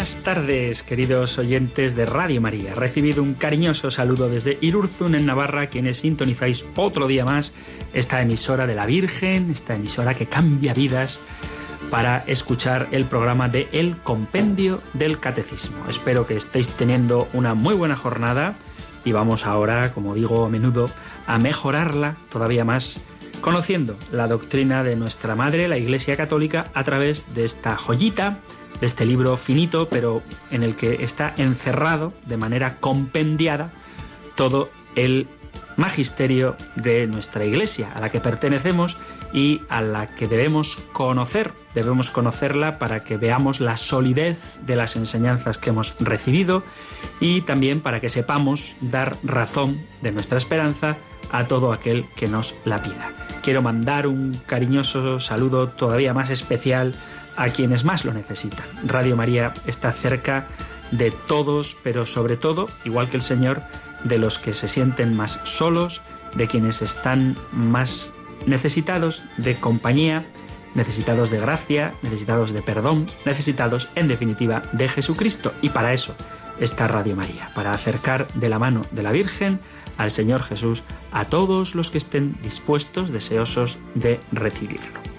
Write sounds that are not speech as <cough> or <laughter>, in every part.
Buenas tardes, queridos oyentes de Radio María. Recibido un cariñoso saludo desde Irurzun, en Navarra, quienes sintonizáis otro día más esta emisora de la Virgen, esta emisora que cambia vidas para escuchar el programa de El Compendio del Catecismo. Espero que estéis teniendo una muy buena jornada y vamos ahora, como digo a menudo, a mejorarla todavía más conociendo la doctrina de nuestra Madre, la Iglesia Católica, a través de esta joyita de este libro finito, pero en el que está encerrado de manera compendiada todo el magisterio de nuestra iglesia, a la que pertenecemos y a la que debemos conocer. Debemos conocerla para que veamos la solidez de las enseñanzas que hemos recibido y también para que sepamos dar razón de nuestra esperanza a todo aquel que nos la pida. Quiero mandar un cariñoso saludo todavía más especial a quienes más lo necesitan. Radio María está cerca de todos, pero sobre todo, igual que el Señor, de los que se sienten más solos, de quienes están más necesitados de compañía, necesitados de gracia, necesitados de perdón, necesitados, en definitiva, de Jesucristo. Y para eso está Radio María, para acercar de la mano de la Virgen al Señor Jesús a todos los que estén dispuestos, deseosos de recibirlo.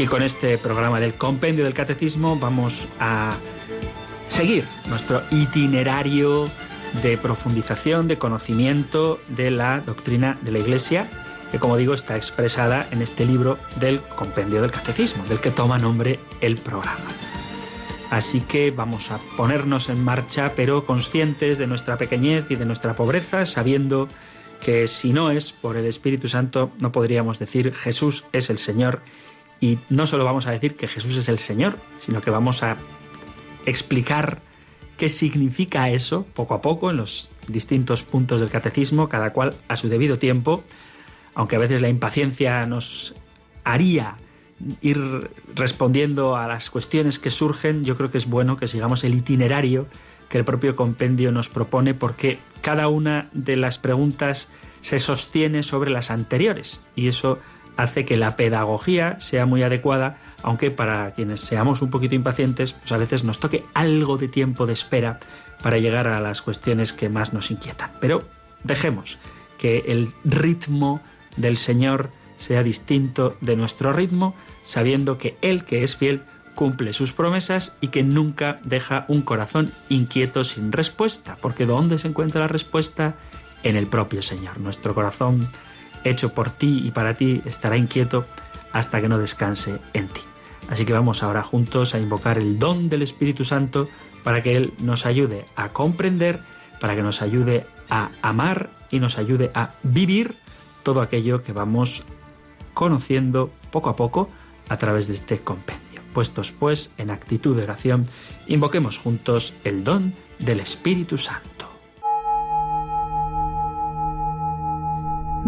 Y con este programa del Compendio del Catecismo vamos a seguir nuestro itinerario de profundización, de conocimiento de la doctrina de la Iglesia, que como digo está expresada en este libro del Compendio del Catecismo, del que toma nombre el programa. Así que vamos a ponernos en marcha, pero conscientes de nuestra pequeñez y de nuestra pobreza, sabiendo que si no es por el Espíritu Santo, no podríamos decir Jesús es el Señor y no solo vamos a decir que Jesús es el Señor, sino que vamos a explicar qué significa eso poco a poco en los distintos puntos del catecismo, cada cual a su debido tiempo, aunque a veces la impaciencia nos haría ir respondiendo a las cuestiones que surgen, yo creo que es bueno que sigamos el itinerario que el propio compendio nos propone porque cada una de las preguntas se sostiene sobre las anteriores y eso hace que la pedagogía sea muy adecuada, aunque para quienes seamos un poquito impacientes, pues a veces nos toque algo de tiempo de espera para llegar a las cuestiones que más nos inquietan. Pero dejemos que el ritmo del Señor sea distinto de nuestro ritmo, sabiendo que Él, que es fiel, cumple sus promesas y que nunca deja un corazón inquieto sin respuesta, porque ¿dónde se encuentra la respuesta? En el propio Señor. Nuestro corazón hecho por ti y para ti, estará inquieto hasta que no descanse en ti. Así que vamos ahora juntos a invocar el don del Espíritu Santo para que Él nos ayude a comprender, para que nos ayude a amar y nos ayude a vivir todo aquello que vamos conociendo poco a poco a través de este compendio. Puestos pues en actitud de oración, invoquemos juntos el don del Espíritu Santo.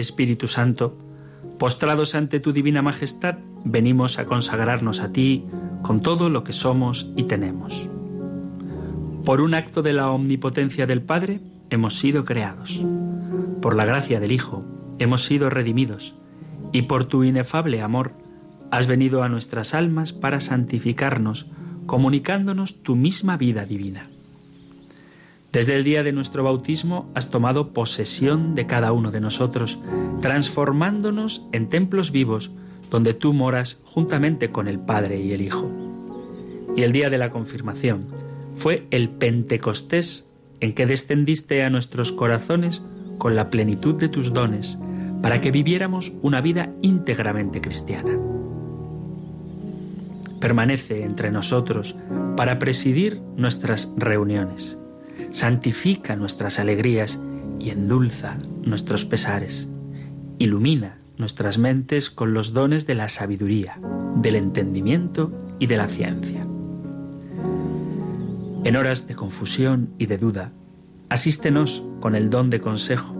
Espíritu Santo, postrados ante tu divina majestad, venimos a consagrarnos a ti con todo lo que somos y tenemos. Por un acto de la omnipotencia del Padre hemos sido creados. Por la gracia del Hijo hemos sido redimidos. Y por tu inefable amor has venido a nuestras almas para santificarnos, comunicándonos tu misma vida divina. Desde el día de nuestro bautismo has tomado posesión de cada uno de nosotros, transformándonos en templos vivos donde tú moras juntamente con el Padre y el Hijo. Y el día de la confirmación fue el Pentecostés en que descendiste a nuestros corazones con la plenitud de tus dones, para que viviéramos una vida íntegramente cristiana. Permanece entre nosotros para presidir nuestras reuniones santifica nuestras alegrías y endulza nuestros pesares. Ilumina nuestras mentes con los dones de la sabiduría, del entendimiento y de la ciencia. En horas de confusión y de duda, asístenos con el don de consejo.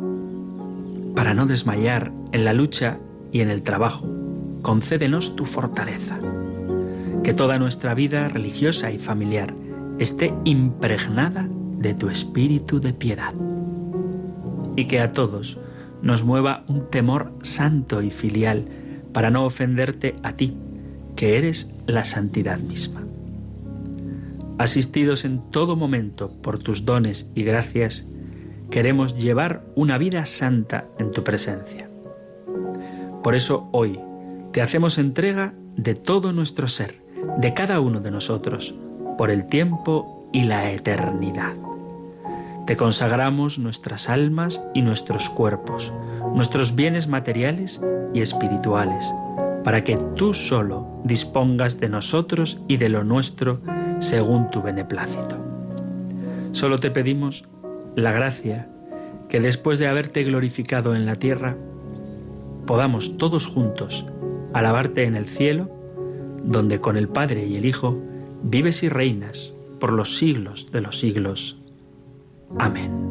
Para no desmayar en la lucha y en el trabajo, concédenos tu fortaleza. Que toda nuestra vida religiosa y familiar esté impregnada de tu espíritu de piedad. Y que a todos nos mueva un temor santo y filial para no ofenderte a ti, que eres la santidad misma. Asistidos en todo momento por tus dones y gracias, queremos llevar una vida santa en tu presencia. Por eso hoy te hacemos entrega de todo nuestro ser, de cada uno de nosotros, por el tiempo y la eternidad. Te consagramos nuestras almas y nuestros cuerpos, nuestros bienes materiales y espirituales, para que tú solo dispongas de nosotros y de lo nuestro según tu beneplácito. Solo te pedimos la gracia que después de haberte glorificado en la tierra, podamos todos juntos alabarte en el cielo, donde con el Padre y el Hijo vives y reinas por los siglos de los siglos. Amén.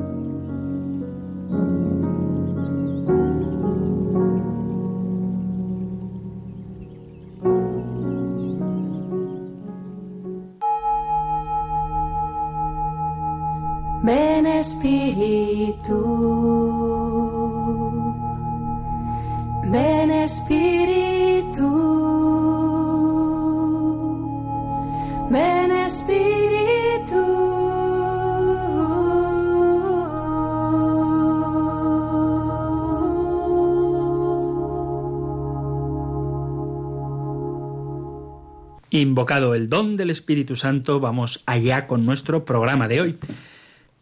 El don del Espíritu Santo, vamos allá con nuestro programa de hoy.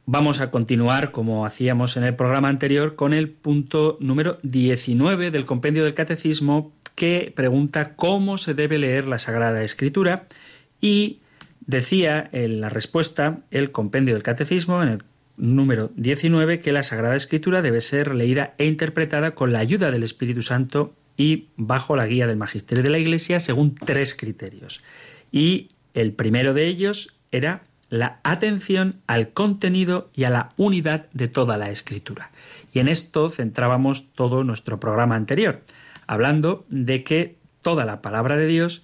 Vamos a continuar, como hacíamos en el programa anterior, con el punto número 19 del compendio del Catecismo, que pregunta cómo se debe leer la Sagrada Escritura. Y decía en la respuesta el compendio del Catecismo, en el número 19, que la Sagrada Escritura debe ser leída e interpretada con la ayuda del Espíritu Santo y bajo la guía del Magisterio de la Iglesia según tres criterios. Y el primero de ellos era la atención al contenido y a la unidad de toda la escritura. Y en esto centrábamos todo nuestro programa anterior, hablando de que toda la palabra de Dios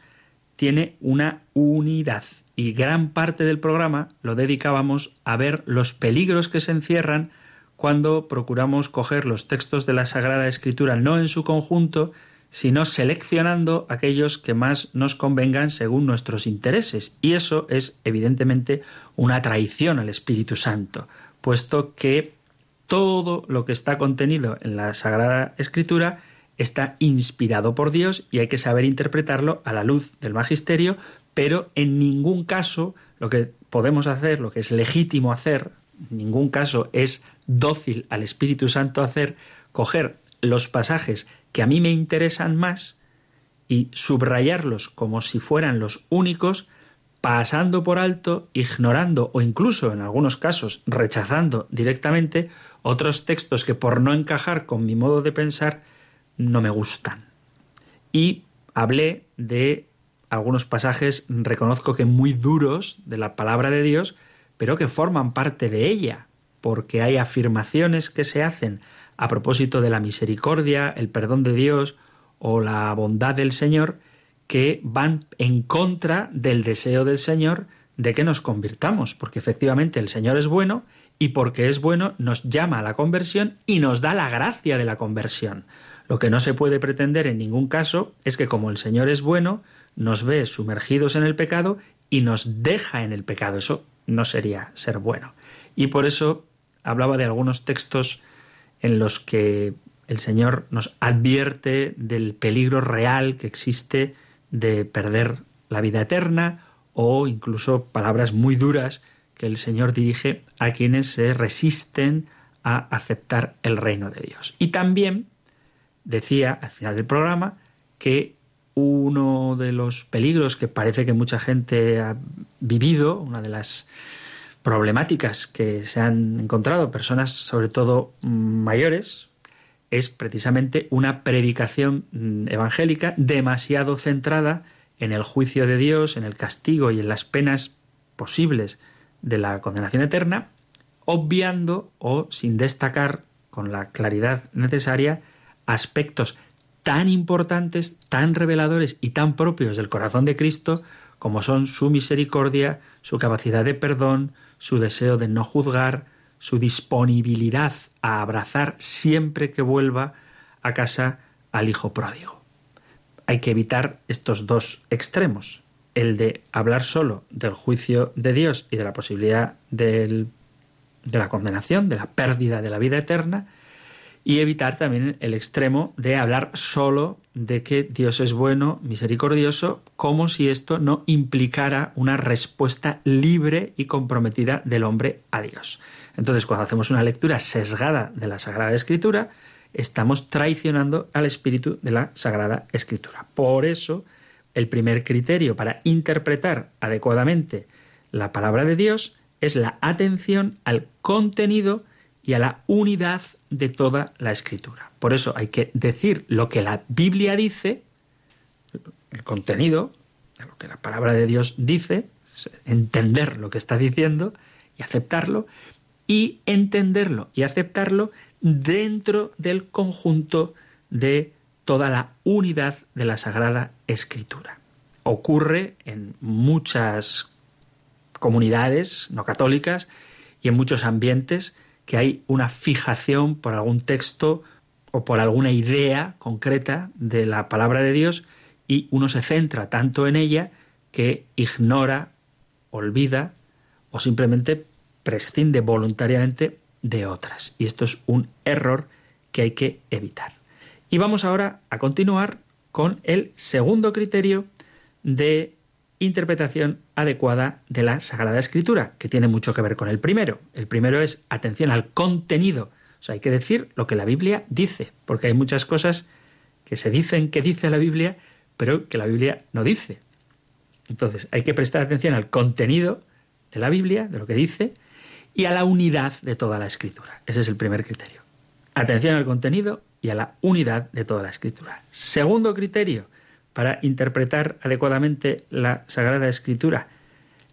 tiene una unidad. Y gran parte del programa lo dedicábamos a ver los peligros que se encierran cuando procuramos coger los textos de la Sagrada Escritura no en su conjunto, sino seleccionando aquellos que más nos convengan según nuestros intereses. Y eso es evidentemente una traición al Espíritu Santo, puesto que todo lo que está contenido en la Sagrada Escritura está inspirado por Dios y hay que saber interpretarlo a la luz del magisterio, pero en ningún caso lo que podemos hacer, lo que es legítimo hacer, en ningún caso es dócil al Espíritu Santo hacer, coger los pasajes que a mí me interesan más y subrayarlos como si fueran los únicos, pasando por alto, ignorando o incluso en algunos casos rechazando directamente otros textos que por no encajar con mi modo de pensar no me gustan. Y hablé de algunos pasajes, reconozco que muy duros de la palabra de Dios, pero que forman parte de ella, porque hay afirmaciones que se hacen a propósito de la misericordia, el perdón de Dios o la bondad del Señor, que van en contra del deseo del Señor de que nos convirtamos, porque efectivamente el Señor es bueno y porque es bueno nos llama a la conversión y nos da la gracia de la conversión. Lo que no se puede pretender en ningún caso es que como el Señor es bueno, nos ve sumergidos en el pecado y nos deja en el pecado. Eso no sería ser bueno. Y por eso hablaba de algunos textos en los que el Señor nos advierte del peligro real que existe de perder la vida eterna o incluso palabras muy duras que el Señor dirige a quienes se resisten a aceptar el reino de Dios. Y también decía al final del programa que uno de los peligros que parece que mucha gente ha vivido, una de las problemáticas que se han encontrado personas, sobre todo mayores, es precisamente una predicación mm, evangélica demasiado centrada en el juicio de Dios, en el castigo y en las penas posibles de la condenación eterna, obviando o sin destacar con la claridad necesaria aspectos tan importantes, tan reveladores y tan propios del corazón de Cristo como son su misericordia, su capacidad de perdón, su deseo de no juzgar, su disponibilidad a abrazar siempre que vuelva a casa al hijo pródigo. Hay que evitar estos dos extremos, el de hablar solo del juicio de Dios y de la posibilidad de la condenación, de la pérdida de la vida eterna, y evitar también el extremo de hablar solo de que Dios es bueno, misericordioso, como si esto no implicara una respuesta libre y comprometida del hombre a Dios. Entonces, cuando hacemos una lectura sesgada de la Sagrada Escritura, estamos traicionando al espíritu de la Sagrada Escritura. Por eso, el primer criterio para interpretar adecuadamente la palabra de Dios es la atención al contenido y a la unidad de toda la escritura. Por eso hay que decir lo que la Biblia dice, el contenido, lo que la palabra de Dios dice, entender lo que está diciendo y aceptarlo, y entenderlo y aceptarlo dentro del conjunto de toda la unidad de la Sagrada Escritura. Ocurre en muchas comunidades no católicas y en muchos ambientes que hay una fijación por algún texto o por alguna idea concreta de la palabra de Dios y uno se centra tanto en ella que ignora, olvida o simplemente prescinde voluntariamente de otras. Y esto es un error que hay que evitar. Y vamos ahora a continuar con el segundo criterio de interpretación adecuada de la Sagrada Escritura, que tiene mucho que ver con el primero. El primero es atención al contenido. O sea, hay que decir lo que la Biblia dice, porque hay muchas cosas que se dicen que dice la Biblia, pero que la Biblia no dice. Entonces, hay que prestar atención al contenido de la Biblia, de lo que dice, y a la unidad de toda la Escritura. Ese es el primer criterio. Atención al contenido y a la unidad de toda la Escritura. Segundo criterio, para interpretar adecuadamente la Sagrada Escritura,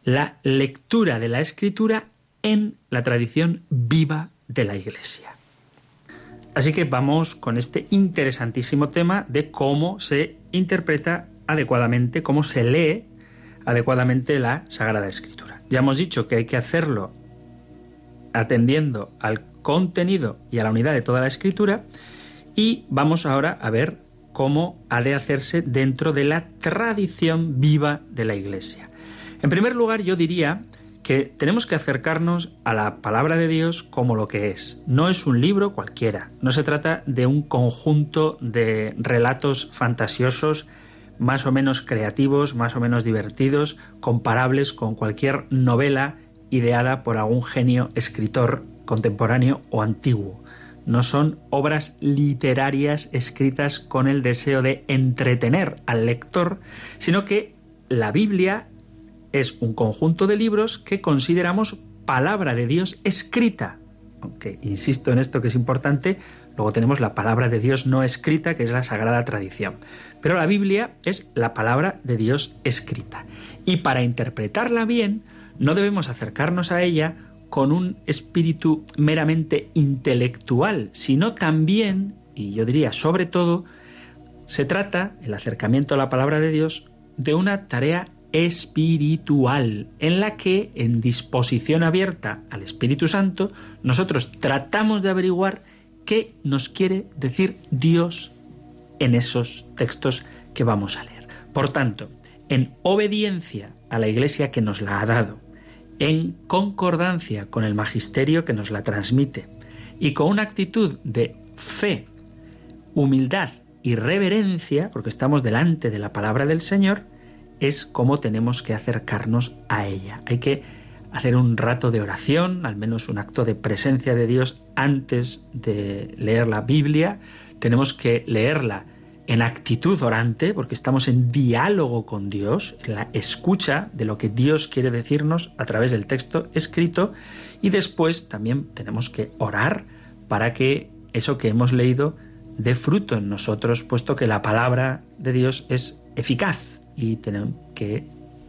la lectura de la Escritura en la tradición viva de la Iglesia. Así que vamos con este interesantísimo tema de cómo se interpreta adecuadamente, cómo se lee adecuadamente la Sagrada Escritura. Ya hemos dicho que hay que hacerlo atendiendo al contenido y a la unidad de toda la Escritura y vamos ahora a ver cómo ha de hacerse dentro de la tradición viva de la Iglesia. En primer lugar, yo diría que tenemos que acercarnos a la palabra de Dios como lo que es. No es un libro cualquiera, no se trata de un conjunto de relatos fantasiosos más o menos creativos, más o menos divertidos, comparables con cualquier novela ideada por algún genio escritor contemporáneo o antiguo no son obras literarias escritas con el deseo de entretener al lector, sino que la Biblia es un conjunto de libros que consideramos palabra de Dios escrita. Aunque insisto en esto que es importante, luego tenemos la palabra de Dios no escrita, que es la sagrada tradición. Pero la Biblia es la palabra de Dios escrita. Y para interpretarla bien, no debemos acercarnos a ella con un espíritu meramente intelectual, sino también, y yo diría sobre todo, se trata, el acercamiento a la palabra de Dios, de una tarea espiritual, en la que, en disposición abierta al Espíritu Santo, nosotros tratamos de averiguar qué nos quiere decir Dios en esos textos que vamos a leer. Por tanto, en obediencia a la Iglesia que nos la ha dado, en concordancia con el magisterio que nos la transmite y con una actitud de fe, humildad y reverencia, porque estamos delante de la palabra del Señor, es como tenemos que acercarnos a ella. Hay que hacer un rato de oración, al menos un acto de presencia de Dios antes de leer la Biblia. Tenemos que leerla en actitud orante, porque estamos en diálogo con Dios, en la escucha de lo que Dios quiere decirnos a través del texto escrito, y después también tenemos que orar para que eso que hemos leído dé fruto en nosotros, puesto que la palabra de Dios es eficaz y tenemos que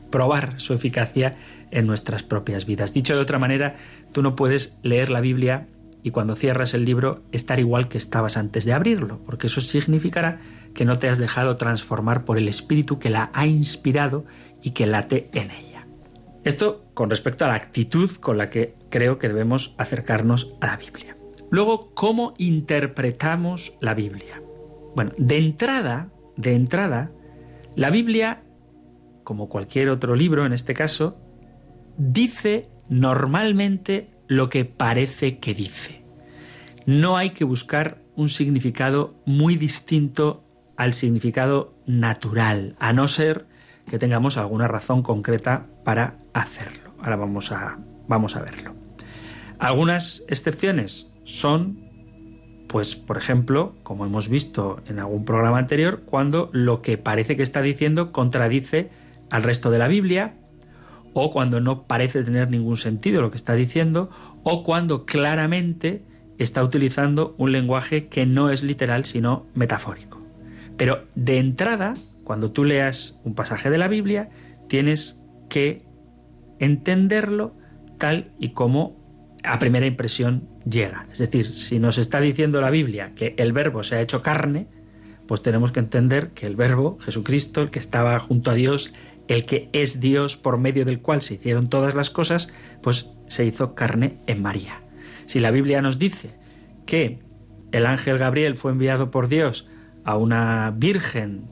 probar su eficacia en nuestras propias vidas. Dicho de otra manera, tú no puedes leer la Biblia y cuando cierras el libro estar igual que estabas antes de abrirlo, porque eso significará que no te has dejado transformar por el Espíritu que la ha inspirado y que late en ella. Esto con respecto a la actitud con la que creo que debemos acercarnos a la Biblia. Luego, ¿cómo interpretamos la Biblia? Bueno, de entrada, de entrada, la Biblia, como cualquier otro libro en este caso, dice normalmente lo que parece que dice. No hay que buscar un significado muy distinto al significado natural, a no ser que tengamos alguna razón concreta para hacerlo. Ahora vamos a, vamos a verlo. Algunas excepciones son, pues, por ejemplo, como hemos visto en algún programa anterior, cuando lo que parece que está diciendo contradice al resto de la Biblia, o cuando no parece tener ningún sentido lo que está diciendo, o cuando claramente está utilizando un lenguaje que no es literal, sino metafórico. Pero de entrada, cuando tú leas un pasaje de la Biblia, tienes que entenderlo tal y como a primera impresión llega. Es decir, si nos está diciendo la Biblia que el verbo se ha hecho carne, pues tenemos que entender que el verbo, Jesucristo, el que estaba junto a Dios, el que es Dios por medio del cual se hicieron todas las cosas, pues se hizo carne en María. Si la Biblia nos dice que el ángel Gabriel fue enviado por Dios a una virgen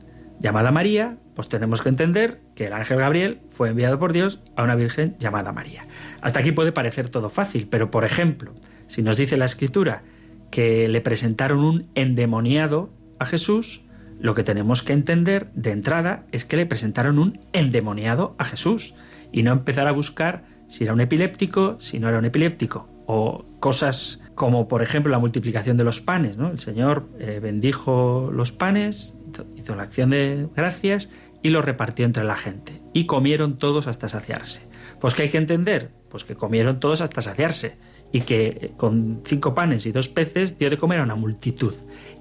llamada María, pues tenemos que entender que el ángel Gabriel fue enviado por Dios a una virgen llamada María. Hasta aquí puede parecer todo fácil, pero por ejemplo, si nos dice la escritura que le presentaron un endemoniado a Jesús, lo que tenemos que entender de entrada es que le presentaron un endemoniado a Jesús y no empezar a buscar si era un epiléptico, si no era un epiléptico, o cosas como por ejemplo la multiplicación de los panes. ¿no? El Señor eh, bendijo los panes, hizo la acción de gracias y los repartió entre la gente. Y comieron todos hasta saciarse. Pues ¿qué hay que entender? Pues que comieron todos hasta saciarse y que eh, con cinco panes y dos peces dio de comer a una multitud.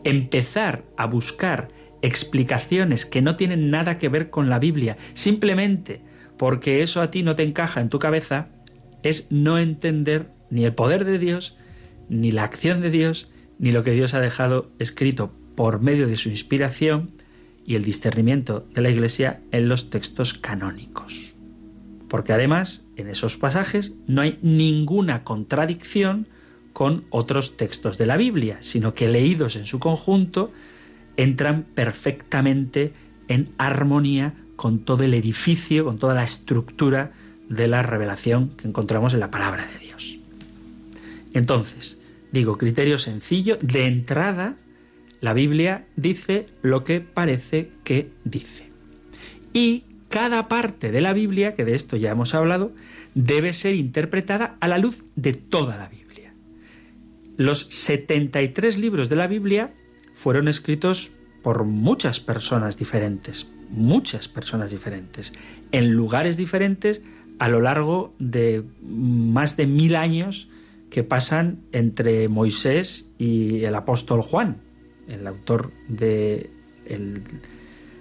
Empezar a buscar explicaciones que no tienen nada que ver con la Biblia, simplemente porque eso a ti no te encaja en tu cabeza, es no entender ni el poder de Dios, ni la acción de Dios, ni lo que Dios ha dejado escrito por medio de su inspiración y el discernimiento de la Iglesia en los textos canónicos. Porque además, en esos pasajes no hay ninguna contradicción con otros textos de la Biblia, sino que leídos en su conjunto entran perfectamente en armonía con todo el edificio, con toda la estructura de la revelación que encontramos en la palabra de Dios. Entonces, digo, criterio sencillo, de entrada, la Biblia dice lo que parece que dice. Y cada parte de la Biblia, que de esto ya hemos hablado, debe ser interpretada a la luz de toda la Biblia. Los 73 libros de la Biblia fueron escritos por muchas personas diferentes, muchas personas diferentes, en lugares diferentes a lo largo de más de mil años que pasan entre Moisés y el apóstol Juan, el autor de el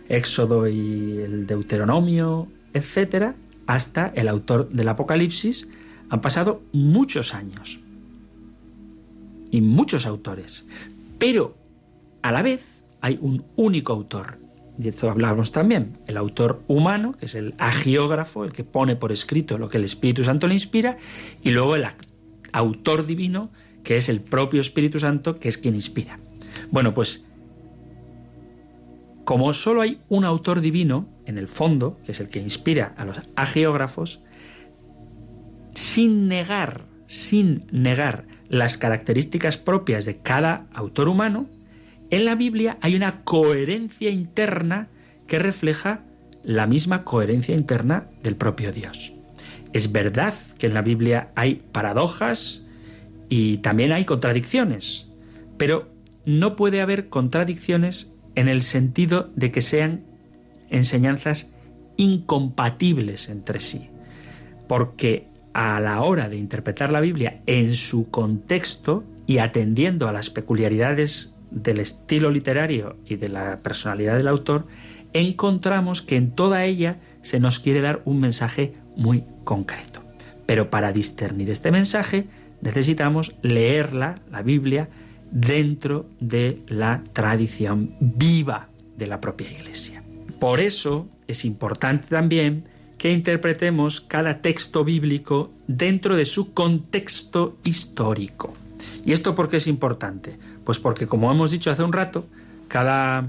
Éxodo y el Deuteronomio, etcétera, hasta el autor del Apocalipsis, han pasado muchos años y muchos autores. Pero a la vez hay un único autor. Y esto hablamos también, el autor humano, que es el agiógrafo, el que pone por escrito lo que el Espíritu Santo le inspira, y luego el autor divino, que es el propio Espíritu Santo, que es quien inspira. Bueno, pues como solo hay un autor divino, en el fondo, que es el que inspira a los agiógrafos, sin negar, sin negar las características propias de cada autor humano, en la Biblia hay una coherencia interna que refleja la misma coherencia interna del propio Dios. Es verdad que en la Biblia hay paradojas y también hay contradicciones, pero no puede haber contradicciones en el sentido de que sean enseñanzas incompatibles entre sí, porque a la hora de interpretar la Biblia en su contexto y atendiendo a las peculiaridades del estilo literario y de la personalidad del autor, encontramos que en toda ella se nos quiere dar un mensaje muy concreto. Pero para discernir este mensaje necesitamos leerla, la Biblia, dentro de la tradición viva de la propia Iglesia. Por eso es importante también que interpretemos cada texto bíblico dentro de su contexto histórico. ¿Y esto por qué es importante? Pues porque, como hemos dicho hace un rato, cada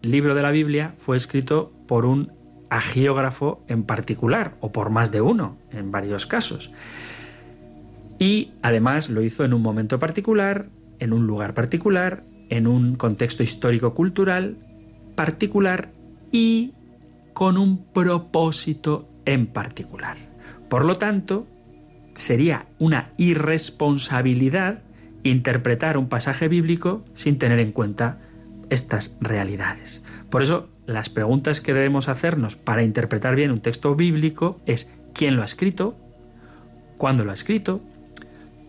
libro de la Biblia fue escrito por un agiógrafo en particular, o por más de uno, en varios casos. Y además lo hizo en un momento particular, en un lugar particular, en un contexto histórico-cultural particular y con un propósito en particular. Por lo tanto, sería una irresponsabilidad interpretar un pasaje bíblico sin tener en cuenta estas realidades. Por eso, las preguntas que debemos hacernos para interpretar bien un texto bíblico es quién lo ha escrito, cuándo lo ha escrito,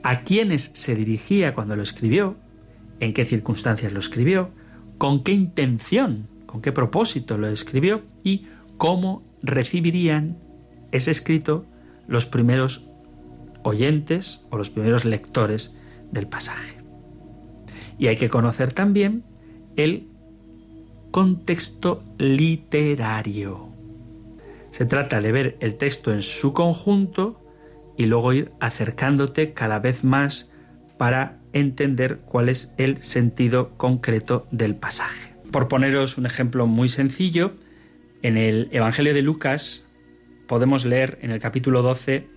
a quiénes se dirigía cuando lo escribió, en qué circunstancias lo escribió, con qué intención, con qué propósito lo escribió y cómo recibirían ese escrito los primeros oyentes o los primeros lectores del pasaje. Y hay que conocer también el contexto literario. Se trata de ver el texto en su conjunto y luego ir acercándote cada vez más para entender cuál es el sentido concreto del pasaje. Por poneros un ejemplo muy sencillo, en el Evangelio de Lucas podemos leer en el capítulo 12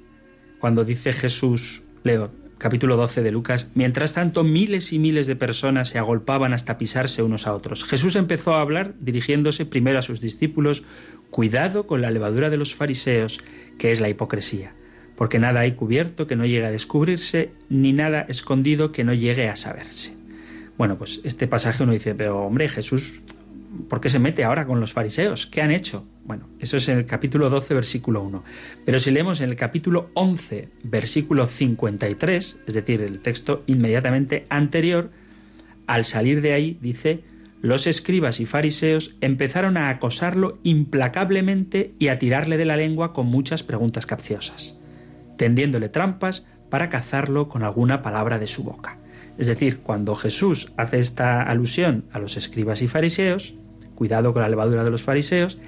cuando dice Jesús, leo, capítulo 12 de Lucas, mientras tanto miles y miles de personas se agolpaban hasta pisarse unos a otros. Jesús empezó a hablar dirigiéndose primero a sus discípulos, cuidado con la levadura de los fariseos, que es la hipocresía porque nada hay cubierto que no llegue a descubrirse, ni nada escondido que no llegue a saberse. Bueno, pues este pasaje uno dice, pero hombre, Jesús, ¿por qué se mete ahora con los fariseos? ¿Qué han hecho? Bueno, eso es en el capítulo 12, versículo 1. Pero si leemos en el capítulo 11, versículo 53, es decir, el texto inmediatamente anterior, al salir de ahí dice, los escribas y fariseos empezaron a acosarlo implacablemente y a tirarle de la lengua con muchas preguntas capciosas tendiéndole trampas para cazarlo con alguna palabra de su boca. Es decir, cuando Jesús hace esta alusión a los escribas y fariseos, cuidado con la levadura de los fariseos,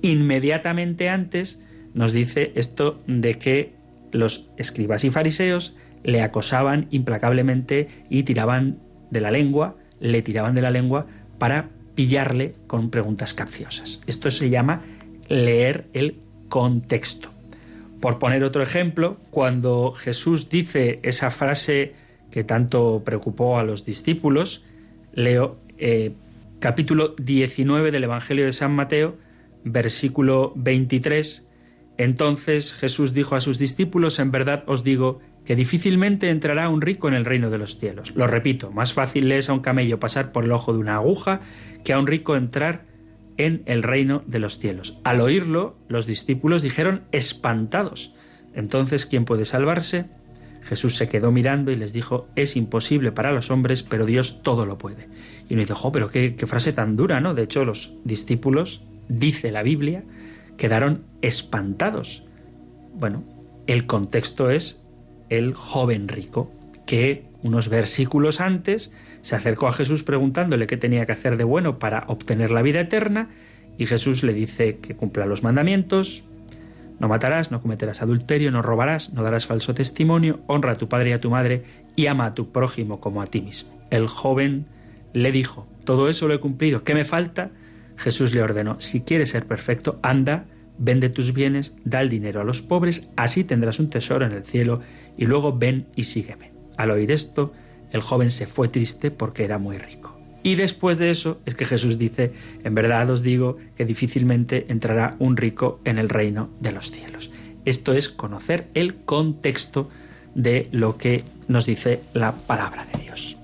inmediatamente antes nos dice esto de que los escribas y fariseos le acosaban implacablemente y tiraban de la lengua, le tiraban de la lengua para pillarle con preguntas capciosas. Esto se llama leer el contexto. Por poner otro ejemplo, cuando Jesús dice esa frase que tanto preocupó a los discípulos, leo eh, capítulo 19 del Evangelio de San Mateo, versículo 23, entonces Jesús dijo a sus discípulos, en verdad os digo que difícilmente entrará un rico en el reino de los cielos. Lo repito, más fácil le es a un camello pasar por el ojo de una aguja que a un rico entrar en el reino de los cielos. Al oírlo, los discípulos dijeron espantados. Entonces, ¿quién puede salvarse? Jesús se quedó mirando y les dijo, es imposible para los hombres, pero Dios todo lo puede. Y uno dice, jo, pero qué, qué frase tan dura, ¿no? De hecho, los discípulos, dice la Biblia, quedaron espantados. Bueno, el contexto es el joven rico, que unos versículos antes se acercó a Jesús preguntándole qué tenía que hacer de bueno para obtener la vida eterna y Jesús le dice que cumpla los mandamientos, no matarás, no cometerás adulterio, no robarás, no darás falso testimonio, honra a tu padre y a tu madre y ama a tu prójimo como a ti mismo. El joven le dijo, todo eso lo he cumplido, ¿qué me falta? Jesús le ordenó, si quieres ser perfecto, anda, vende tus bienes, da el dinero a los pobres, así tendrás un tesoro en el cielo, y luego ven y sígueme. Al oír esto, el joven se fue triste porque era muy rico. Y después de eso es que Jesús dice, en verdad os digo que difícilmente entrará un rico en el reino de los cielos. Esto es conocer el contexto de lo que nos dice la palabra de Dios.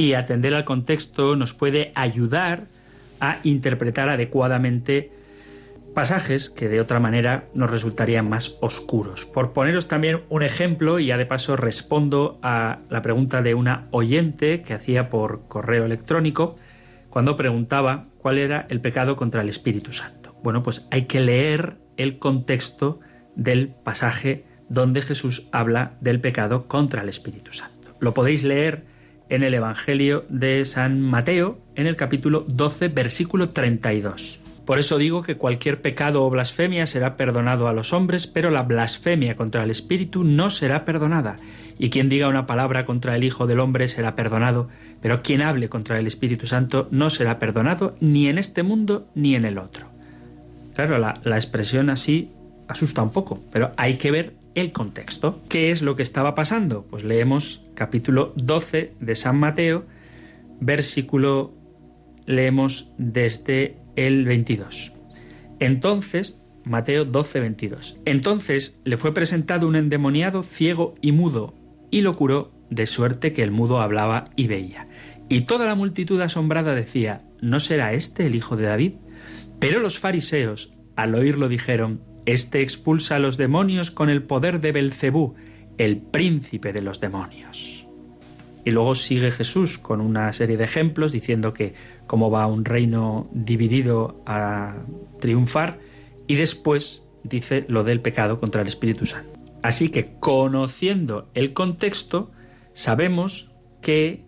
Y atender al contexto nos puede ayudar a interpretar adecuadamente pasajes que de otra manera nos resultarían más oscuros. Por poneros también un ejemplo, y ya de paso respondo a la pregunta de una oyente que hacía por correo electrónico, cuando preguntaba cuál era el pecado contra el Espíritu Santo. Bueno, pues hay que leer el contexto del pasaje donde Jesús habla del pecado contra el Espíritu Santo. Lo podéis leer en el Evangelio de San Mateo, en el capítulo 12, versículo 32. Por eso digo que cualquier pecado o blasfemia será perdonado a los hombres, pero la blasfemia contra el Espíritu no será perdonada. Y quien diga una palabra contra el Hijo del Hombre será perdonado, pero quien hable contra el Espíritu Santo no será perdonado ni en este mundo ni en el otro. Claro, la, la expresión así asusta un poco, pero hay que ver el contexto. ¿Qué es lo que estaba pasando? Pues leemos capítulo 12 de San Mateo, versículo leemos desde el 22. Entonces, Mateo 12, 22. Entonces le fue presentado un endemoniado ciego y mudo, y lo curó, de suerte que el mudo hablaba y veía. Y toda la multitud asombrada decía, ¿no será este el hijo de David? Pero los fariseos, al oírlo, dijeron, Este expulsa a los demonios con el poder de Belcebú, el príncipe de los demonios. Y luego sigue Jesús con una serie de ejemplos diciendo que cómo va un reino dividido a triunfar y después dice lo del pecado contra el Espíritu Santo. Así que conociendo el contexto, sabemos que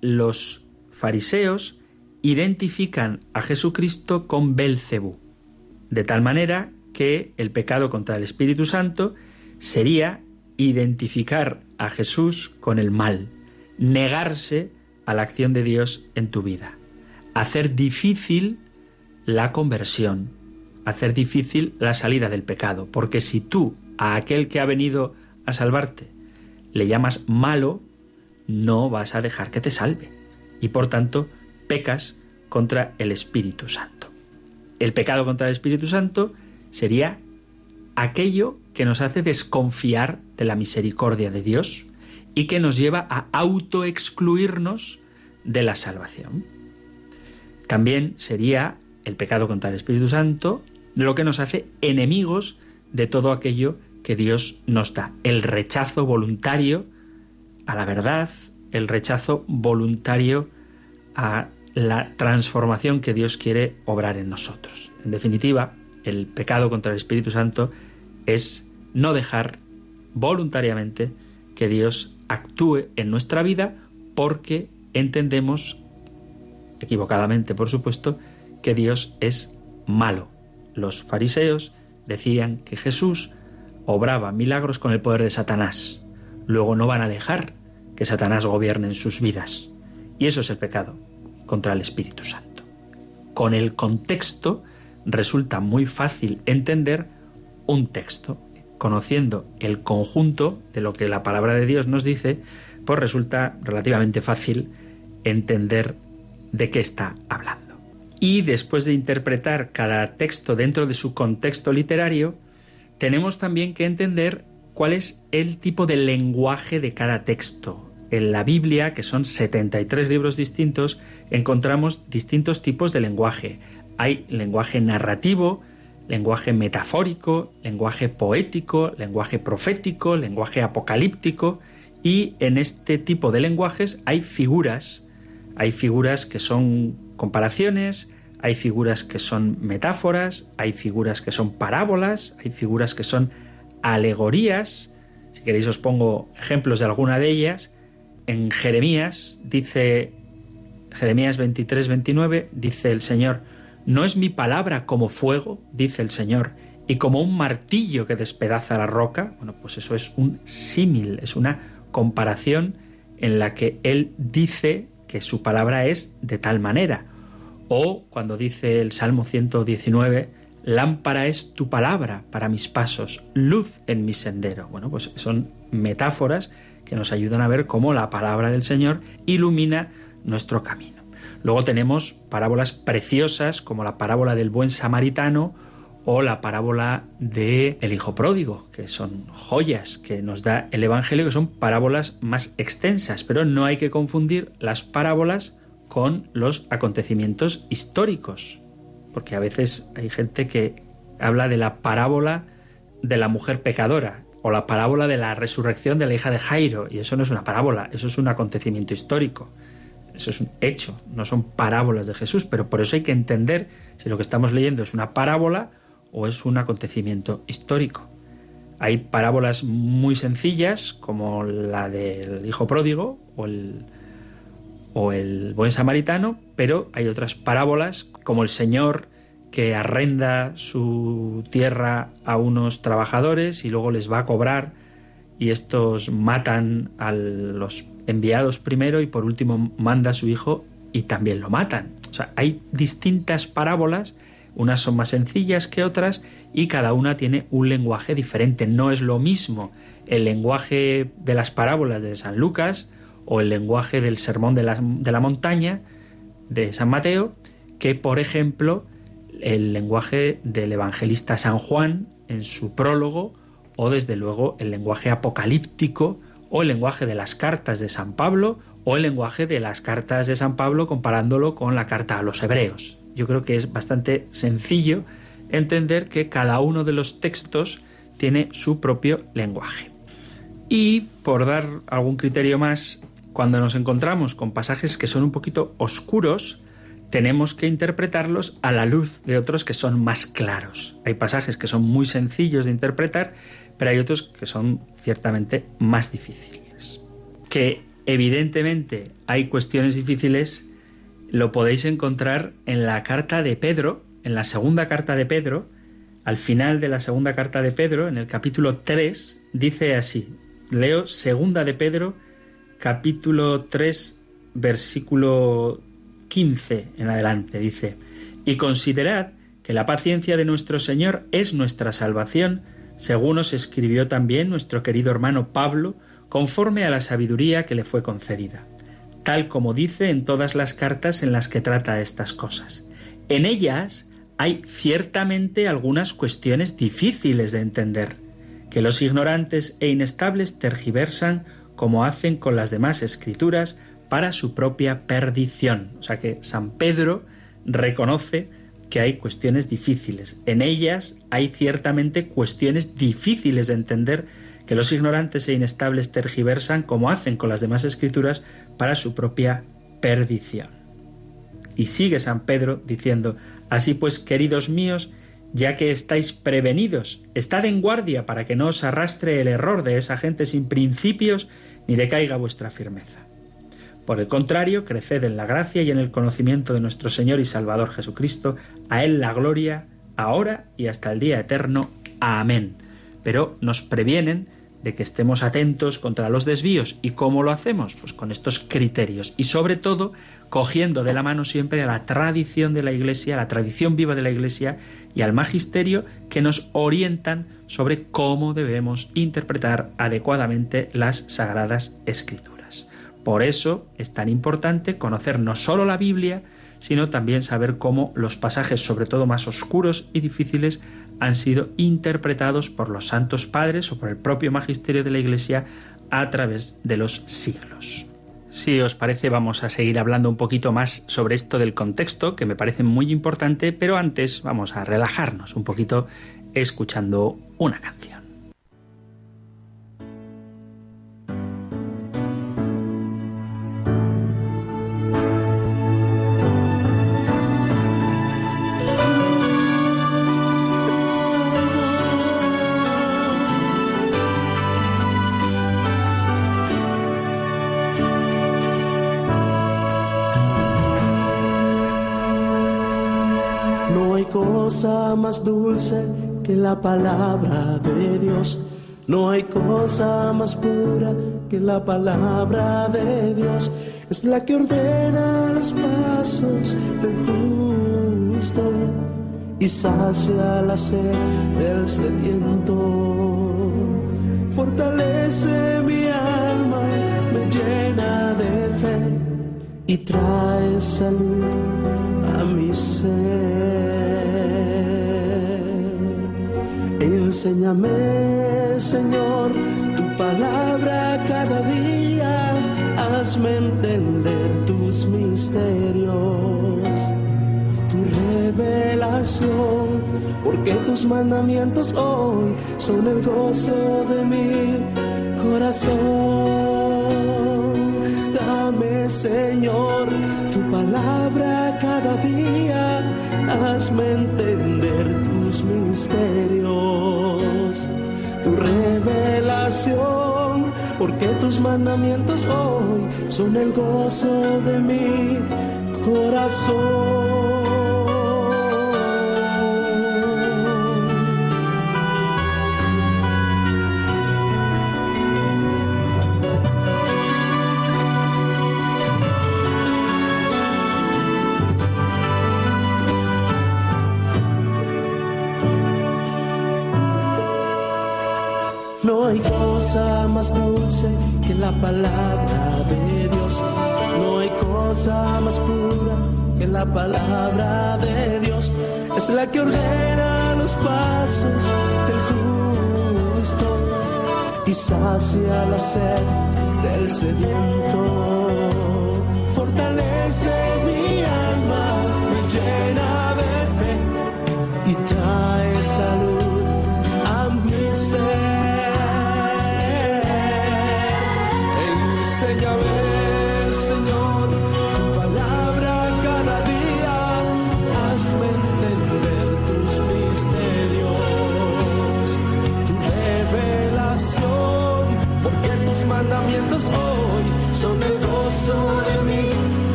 los fariseos identifican a Jesucristo con Belcebú, de tal manera que el pecado contra el Espíritu Santo sería identificar a Jesús con el mal, negarse a la acción de Dios en tu vida, hacer difícil la conversión, hacer difícil la salida del pecado, porque si tú a aquel que ha venido a salvarte le llamas malo, no vas a dejar que te salve y por tanto pecas contra el Espíritu Santo. El pecado contra el Espíritu Santo sería aquello que nos hace desconfiar de la misericordia de Dios, y que nos lleva a autoexcluirnos de la salvación. También sería el pecado contra el Espíritu Santo lo que nos hace enemigos de todo aquello que Dios nos da. El rechazo voluntario a la verdad, el rechazo voluntario a la transformación que Dios quiere obrar en nosotros. En definitiva, el pecado contra el Espíritu Santo es no dejar voluntariamente que Dios actúe en nuestra vida porque entendemos, equivocadamente por supuesto, que Dios es malo. Los fariseos decían que Jesús obraba milagros con el poder de Satanás. Luego no van a dejar que Satanás gobierne en sus vidas. Y eso es el pecado contra el Espíritu Santo. Con el contexto resulta muy fácil entender un texto conociendo el conjunto de lo que la palabra de Dios nos dice, pues resulta relativamente fácil entender de qué está hablando. Y después de interpretar cada texto dentro de su contexto literario, tenemos también que entender cuál es el tipo de lenguaje de cada texto. En la Biblia, que son 73 libros distintos, encontramos distintos tipos de lenguaje. Hay lenguaje narrativo, lenguaje metafórico, lenguaje poético, lenguaje profético, lenguaje apocalíptico, y en este tipo de lenguajes hay figuras, hay figuras que son comparaciones, hay figuras que son metáforas, hay figuras que son parábolas, hay figuras que son alegorías. Si queréis os pongo ejemplos de alguna de ellas. En Jeremías dice Jeremías 23, 29 dice el Señor, ¿No es mi palabra como fuego, dice el Señor, y como un martillo que despedaza la roca? Bueno, pues eso es un símil, es una comparación en la que Él dice que su palabra es de tal manera. O cuando dice el Salmo 119, Lámpara es tu palabra para mis pasos, luz en mi sendero. Bueno, pues son metáforas que nos ayudan a ver cómo la palabra del Señor ilumina nuestro camino. Luego tenemos parábolas preciosas como la parábola del buen samaritano o la parábola de el hijo pródigo, que son joyas que nos da el evangelio que son parábolas más extensas, pero no hay que confundir las parábolas con los acontecimientos históricos, porque a veces hay gente que habla de la parábola de la mujer pecadora o la parábola de la resurrección de la hija de Jairo, y eso no es una parábola, eso es un acontecimiento histórico. Eso es un hecho, no son parábolas de Jesús, pero por eso hay que entender si lo que estamos leyendo es una parábola o es un acontecimiento histórico. Hay parábolas muy sencillas, como la del hijo pródigo o el, o el buen samaritano, pero hay otras parábolas, como el Señor que arrenda su tierra a unos trabajadores y luego les va a cobrar y estos matan a los enviados primero y por último manda a su hijo y también lo matan. O sea, hay distintas parábolas unas son más sencillas que otras y cada una tiene un lenguaje diferente. No es lo mismo el lenguaje de las parábolas de San Lucas o el lenguaje del sermón de la, de la montaña de San Mateo que, por ejemplo, el lenguaje del evangelista San Juan en su prólogo o desde luego el lenguaje apocalíptico o el lenguaje de las cartas de San Pablo o el lenguaje de las cartas de San Pablo comparándolo con la carta a los hebreos yo creo que es bastante sencillo entender que cada uno de los textos tiene su propio lenguaje. Y por dar algún criterio más, cuando nos encontramos con pasajes que son un poquito oscuros, tenemos que interpretarlos a la luz de otros que son más claros. Hay pasajes que son muy sencillos de interpretar, pero hay otros que son ciertamente más difíciles. Que evidentemente hay cuestiones difíciles lo podéis encontrar en la carta de Pedro, en la segunda carta de Pedro, al final de la segunda carta de Pedro, en el capítulo 3, dice así, leo segunda de Pedro, capítulo 3, versículo 15 en adelante, dice, y considerad que la paciencia de nuestro Señor es nuestra salvación, según nos escribió también nuestro querido hermano Pablo, conforme a la sabiduría que le fue concedida tal como dice en todas las cartas en las que trata estas cosas. En ellas hay ciertamente algunas cuestiones difíciles de entender, que los ignorantes e inestables tergiversan como hacen con las demás escrituras para su propia perdición. O sea que San Pedro reconoce que hay cuestiones difíciles. En ellas hay ciertamente cuestiones difíciles de entender que los ignorantes e inestables tergiversan como hacen con las demás escrituras para su propia perdición. Y sigue San Pedro diciendo, Así pues, queridos míos, ya que estáis prevenidos, estad en guardia para que no os arrastre el error de esa gente sin principios ni decaiga vuestra firmeza. Por el contrario, creced en la gracia y en el conocimiento de nuestro Señor y Salvador Jesucristo, a Él la gloria, ahora y hasta el día eterno. Amén. Pero nos previenen de que estemos atentos contra los desvíos. ¿Y cómo lo hacemos? Pues con estos criterios y sobre todo cogiendo de la mano siempre a la tradición de la Iglesia, a la tradición viva de la Iglesia y al magisterio que nos orientan sobre cómo debemos interpretar adecuadamente las sagradas escrituras. Por eso es tan importante conocer no solo la Biblia, sino también saber cómo los pasajes, sobre todo más oscuros y difíciles, han sido interpretados por los santos padres o por el propio magisterio de la Iglesia a través de los siglos. Si os parece, vamos a seguir hablando un poquito más sobre esto del contexto, que me parece muy importante, pero antes vamos a relajarnos un poquito escuchando una canción. La palabra de Dios. No hay cosa más pura que la palabra de Dios. Es la que ordena los pasos del justo y sacia la sed del sediento. Fortalece mi alma, me llena de fe y trae salud a mi ser. Enséñame, Señor, tu palabra cada día, hazme entender tus misterios, tu revelación, porque tus mandamientos hoy son el gozo de mi corazón. Dame, Señor, tu palabra cada día, hazme entender tus misterios, porque tus mandamientos hoy son el gozo de mi corazón. Cosa más dulce que la palabra de Dios. No hay cosa más pura que la palabra de Dios. Es la que ordena los pasos del justo y sacia la sed del sediento.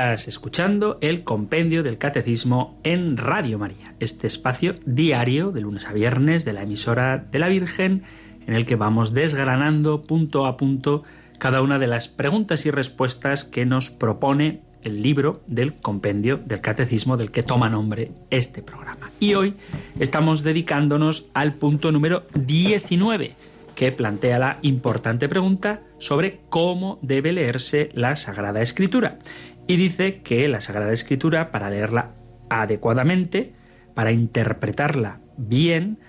Estás escuchando el compendio del catecismo en Radio María, este espacio diario de lunes a viernes de la emisora de la Virgen en el que vamos desgranando punto a punto cada una de las preguntas y respuestas que nos propone el libro del compendio del catecismo del que toma nombre este programa. Y hoy estamos dedicándonos al punto número 19 que plantea la importante pregunta sobre cómo debe leerse la Sagrada Escritura. Y dice que la Sagrada Escritura, para leerla adecuadamente, para interpretarla bien,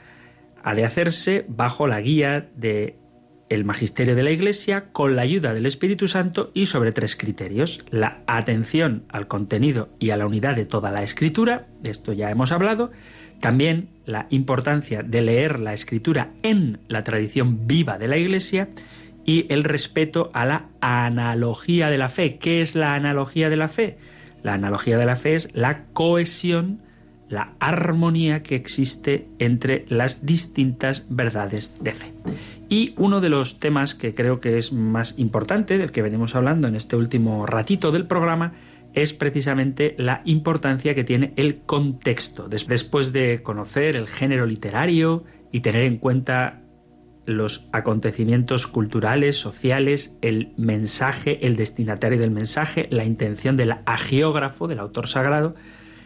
ha de hacerse bajo la guía de el magisterio de la Iglesia con la ayuda del Espíritu Santo y sobre tres criterios. La atención al contenido y a la unidad de toda la escritura, de esto ya hemos hablado. También la importancia de leer la escritura en la tradición viva de la Iglesia y el respeto a la analogía de la fe. ¿Qué es la analogía de la fe? La analogía de la fe es la cohesión, la armonía que existe entre las distintas verdades de fe. Y uno de los temas que creo que es más importante, del que venimos hablando en este último ratito del programa, es precisamente la importancia que tiene el contexto. Después de conocer el género literario y tener en cuenta los acontecimientos culturales, sociales, el mensaje, el destinatario del mensaje, la intención del agiógrafo, del autor sagrado,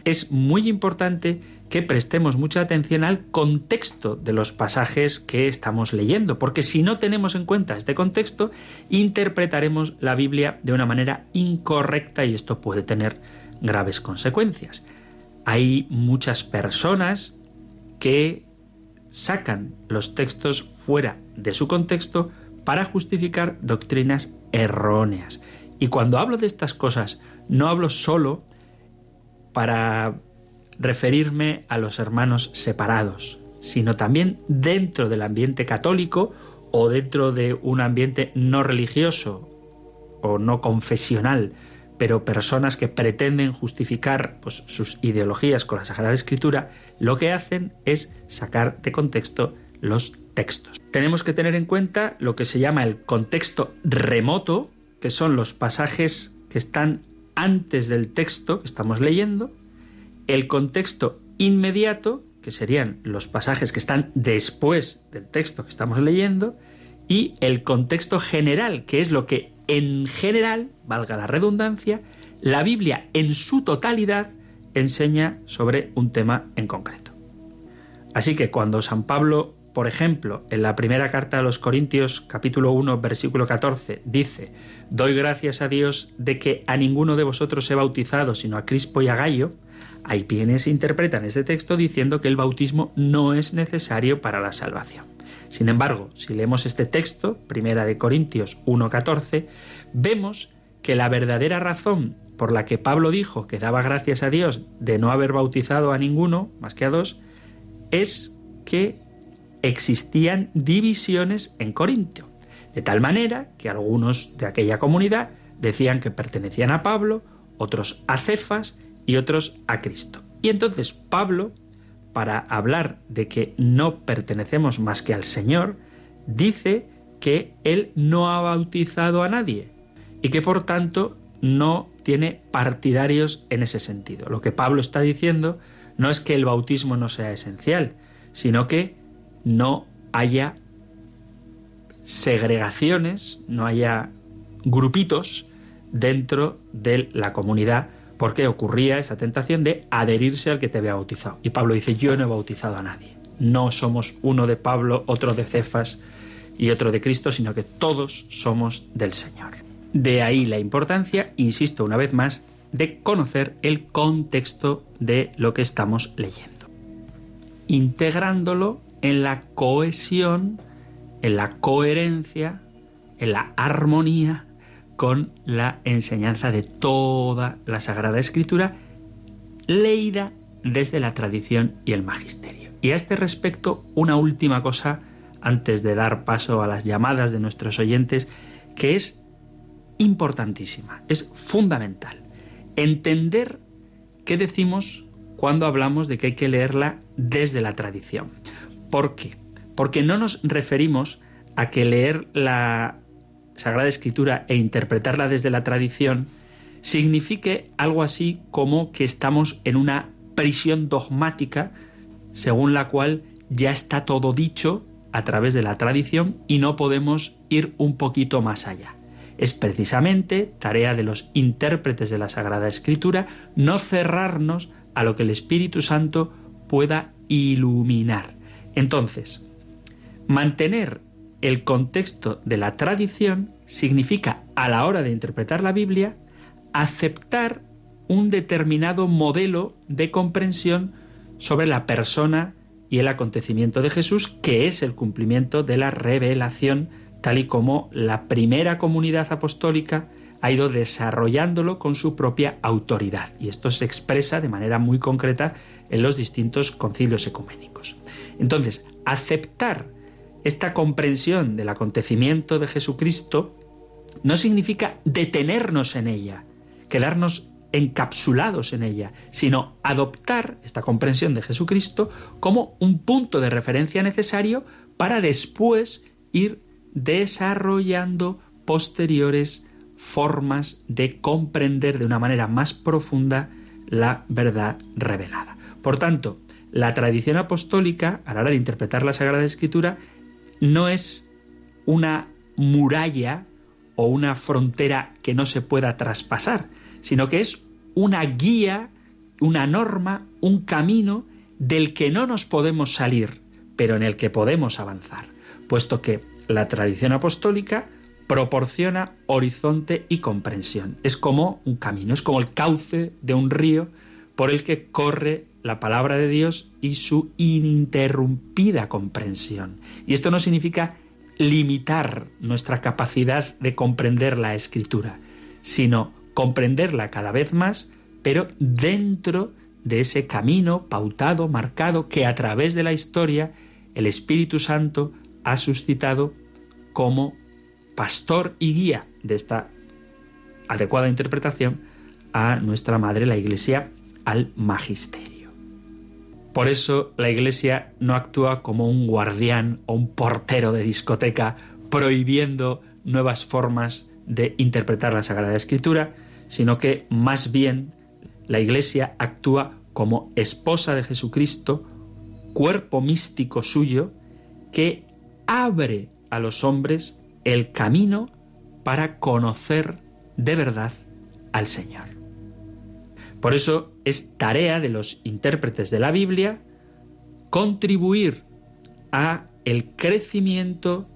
es muy importante que prestemos mucha atención al contexto de los pasajes que estamos leyendo, porque si no tenemos en cuenta este contexto, interpretaremos la Biblia de una manera incorrecta y esto puede tener graves consecuencias. Hay muchas personas que sacan los textos fuera de su contexto para justificar doctrinas erróneas. Y cuando hablo de estas cosas, no hablo solo para referirme a los hermanos separados, sino también dentro del ambiente católico o dentro de un ambiente no religioso o no confesional, pero personas que pretenden justificar pues, sus ideologías con la Sagrada Escritura, lo que hacen es sacar de contexto los textos. Tenemos que tener en cuenta lo que se llama el contexto remoto, que son los pasajes que están antes del texto que estamos leyendo, el contexto inmediato, que serían los pasajes que están después del texto que estamos leyendo, y el contexto general, que es lo que en general, valga la redundancia, la Biblia en su totalidad enseña sobre un tema en concreto. Así que cuando San Pablo, por ejemplo, en la primera carta a los Corintios capítulo 1 versículo 14 dice, doy gracias a Dios de que a ninguno de vosotros he bautizado sino a Crispo y a Gallo, hay quienes interpretan este texto diciendo que el bautismo no es necesario para la salvación. Sin embargo, si leemos este texto, Primera de Corintios 1:14, vemos que la verdadera razón por la que Pablo dijo que daba gracias a Dios de no haber bautizado a ninguno, más que a dos, es que existían divisiones en Corintio, de tal manera que algunos de aquella comunidad decían que pertenecían a Pablo, otros a Cefas y otros a Cristo. Y entonces Pablo para hablar de que no pertenecemos más que al Señor, dice que Él no ha bautizado a nadie y que por tanto no tiene partidarios en ese sentido. Lo que Pablo está diciendo no es que el bautismo no sea esencial, sino que no haya segregaciones, no haya grupitos dentro de la comunidad porque ocurría esa tentación de adherirse al que te había bautizado. Y Pablo dice, yo no he bautizado a nadie. No somos uno de Pablo, otro de Cefas y otro de Cristo, sino que todos somos del Señor. De ahí la importancia, insisto una vez más, de conocer el contexto de lo que estamos leyendo, integrándolo en la cohesión, en la coherencia, en la armonía con la enseñanza de toda la Sagrada Escritura, leída desde la tradición y el magisterio. Y a este respecto, una última cosa antes de dar paso a las llamadas de nuestros oyentes, que es importantísima, es fundamental. Entender qué decimos cuando hablamos de que hay que leerla desde la tradición. ¿Por qué? Porque no nos referimos a que leer la Sagrada Escritura e interpretarla desde la tradición signifique algo así como que estamos en una prisión dogmática según la cual ya está todo dicho a través de la tradición y no podemos ir un poquito más allá. Es precisamente tarea de los intérpretes de la Sagrada Escritura no cerrarnos a lo que el Espíritu Santo pueda iluminar. Entonces, mantener el contexto de la tradición significa, a la hora de interpretar la Biblia, aceptar un determinado modelo de comprensión sobre la persona y el acontecimiento de Jesús, que es el cumplimiento de la revelación, tal y como la primera comunidad apostólica ha ido desarrollándolo con su propia autoridad. Y esto se expresa de manera muy concreta en los distintos concilios ecuménicos. Entonces, aceptar esta comprensión del acontecimiento de Jesucristo no significa detenernos en ella, quedarnos encapsulados en ella, sino adoptar esta comprensión de Jesucristo como un punto de referencia necesario para después ir desarrollando posteriores formas de comprender de una manera más profunda la verdad revelada. Por tanto, la tradición apostólica, a la hora de interpretar la Sagrada Escritura, no es una muralla o una frontera que no se pueda traspasar, sino que es una guía, una norma, un camino del que no nos podemos salir, pero en el que podemos avanzar, puesto que la tradición apostólica proporciona horizonte y comprensión. Es como un camino, es como el cauce de un río por el que corre la palabra de Dios y su ininterrumpida comprensión. Y esto no significa limitar nuestra capacidad de comprender la escritura, sino comprenderla cada vez más, pero dentro de ese camino pautado, marcado, que a través de la historia el Espíritu Santo ha suscitado como pastor y guía de esta adecuada interpretación a nuestra madre, la Iglesia, al magisterio. Por eso la Iglesia no actúa como un guardián o un portero de discoteca prohibiendo nuevas formas de interpretar la Sagrada Escritura, sino que más bien la Iglesia actúa como esposa de Jesucristo, cuerpo místico suyo, que abre a los hombres el camino para conocer de verdad al Señor. Por eso es tarea de los intérpretes de la Biblia contribuir a el crecimiento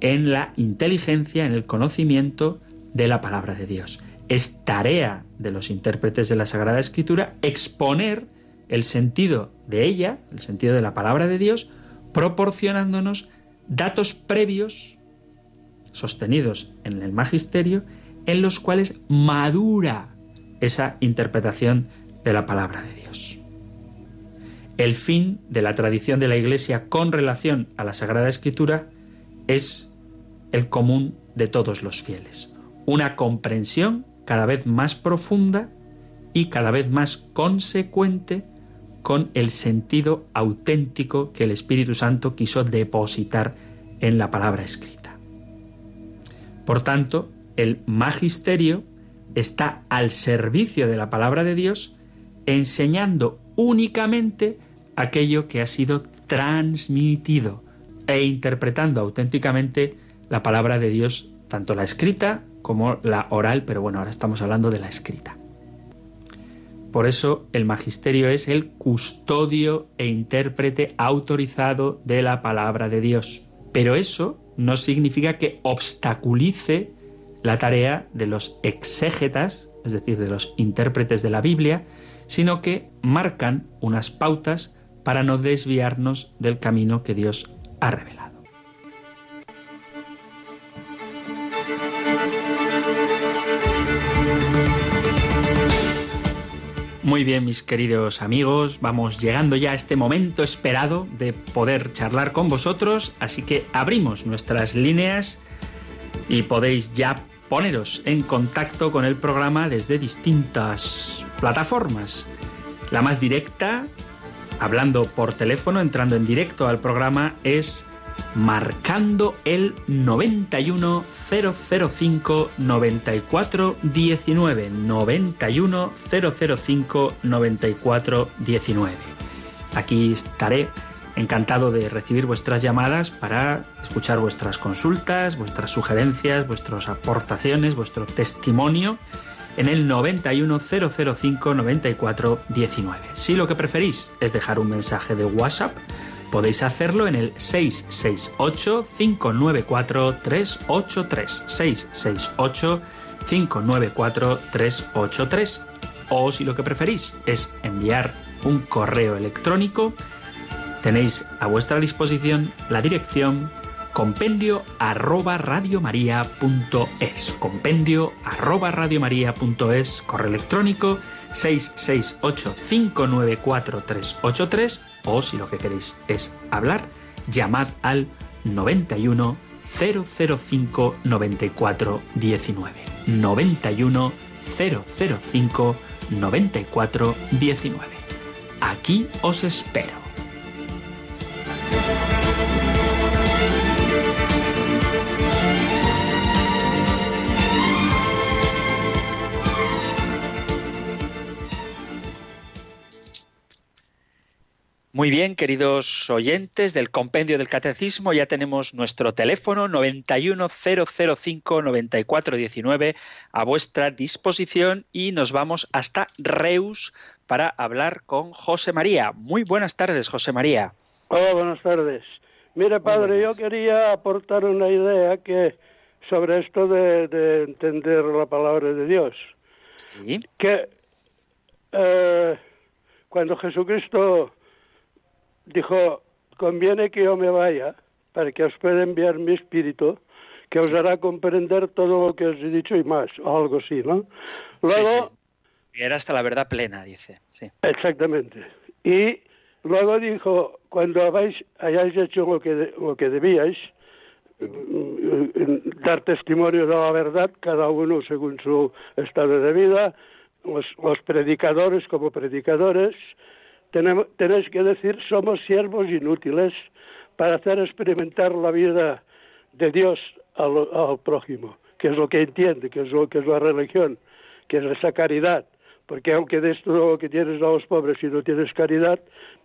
en la inteligencia, en el conocimiento de la palabra de Dios. Es tarea de los intérpretes de la Sagrada Escritura exponer el sentido de ella, el sentido de la palabra de Dios, proporcionándonos datos previos, sostenidos en el magisterio, en los cuales madura esa interpretación de la palabra de Dios. El fin de la tradición de la Iglesia con relación a la Sagrada Escritura es el común de todos los fieles. Una comprensión cada vez más profunda y cada vez más consecuente con el sentido auténtico que el Espíritu Santo quiso depositar en la palabra escrita. Por tanto, el magisterio está al servicio de la palabra de Dios, enseñando únicamente aquello que ha sido transmitido e interpretando auténticamente la palabra de Dios, tanto la escrita como la oral, pero bueno, ahora estamos hablando de la escrita. Por eso el magisterio es el custodio e intérprete autorizado de la palabra de Dios. Pero eso no significa que obstaculice la tarea de los exégetas, es decir, de los intérpretes de la Biblia, sino que marcan unas pautas para no desviarnos del camino que Dios ha revelado. Muy bien, mis queridos amigos, vamos llegando ya a este momento esperado de poder charlar con vosotros, así que abrimos nuestras líneas y podéis ya poneros en contacto con el programa desde distintas plataformas. La más directa, hablando por teléfono, entrando en directo al programa, es marcando el 91 005 94 19 91 005 94 19. Aquí estaré encantado de recibir vuestras llamadas para escuchar vuestras consultas, vuestras sugerencias, vuestras aportaciones, vuestro testimonio en el 91005 94 19. Si lo que preferís es dejar un mensaje de WhatsApp, Podéis hacerlo en el 668-594-383. 668-594-383. O si lo que preferís es enviar un correo electrónico, tenéis a vuestra disposición la dirección compendio arroba radiomaria.es. Compendio arroba radiomaria.es, correo electrónico 668 594 383 o si lo que queréis es hablar, llamad al 91 005 94 19. 91 005 94 19. Aquí os espero. Muy bien, queridos oyentes del Compendio del Catecismo, ya tenemos nuestro teléfono 910059419 a vuestra disposición y nos vamos hasta Reus para hablar con José María. Muy buenas tardes, José María. Hola, buenas tardes. Mire, padre, yo quería aportar una idea que sobre esto de, entender la palabra de Dios. ¿Sí? Que eh, cuando Jesucristo dijo, conviene que yo me vaya para que os pueda enviar mi espíritu, que os hará comprender todo lo que os he dicho y más, o algo así, ¿no? Luego... Era hasta la verdad plena, dice. Sí. Exactamente. Y luego dijo, cuando habéis, hayáis hecho lo que, lo que debíais, dar testimonio de la verdad, cada uno según su estado de vida, los, los predicadores como predicadores, tenemos, tenéis que decir somos siervos inútiles para hacer experimentar la vida de Dios al, al prójimo, que es lo que entiende, que es lo que es la religión, que es esa caridad, porque aunque des todo lo que tienes a los pobres y no tienes caridad,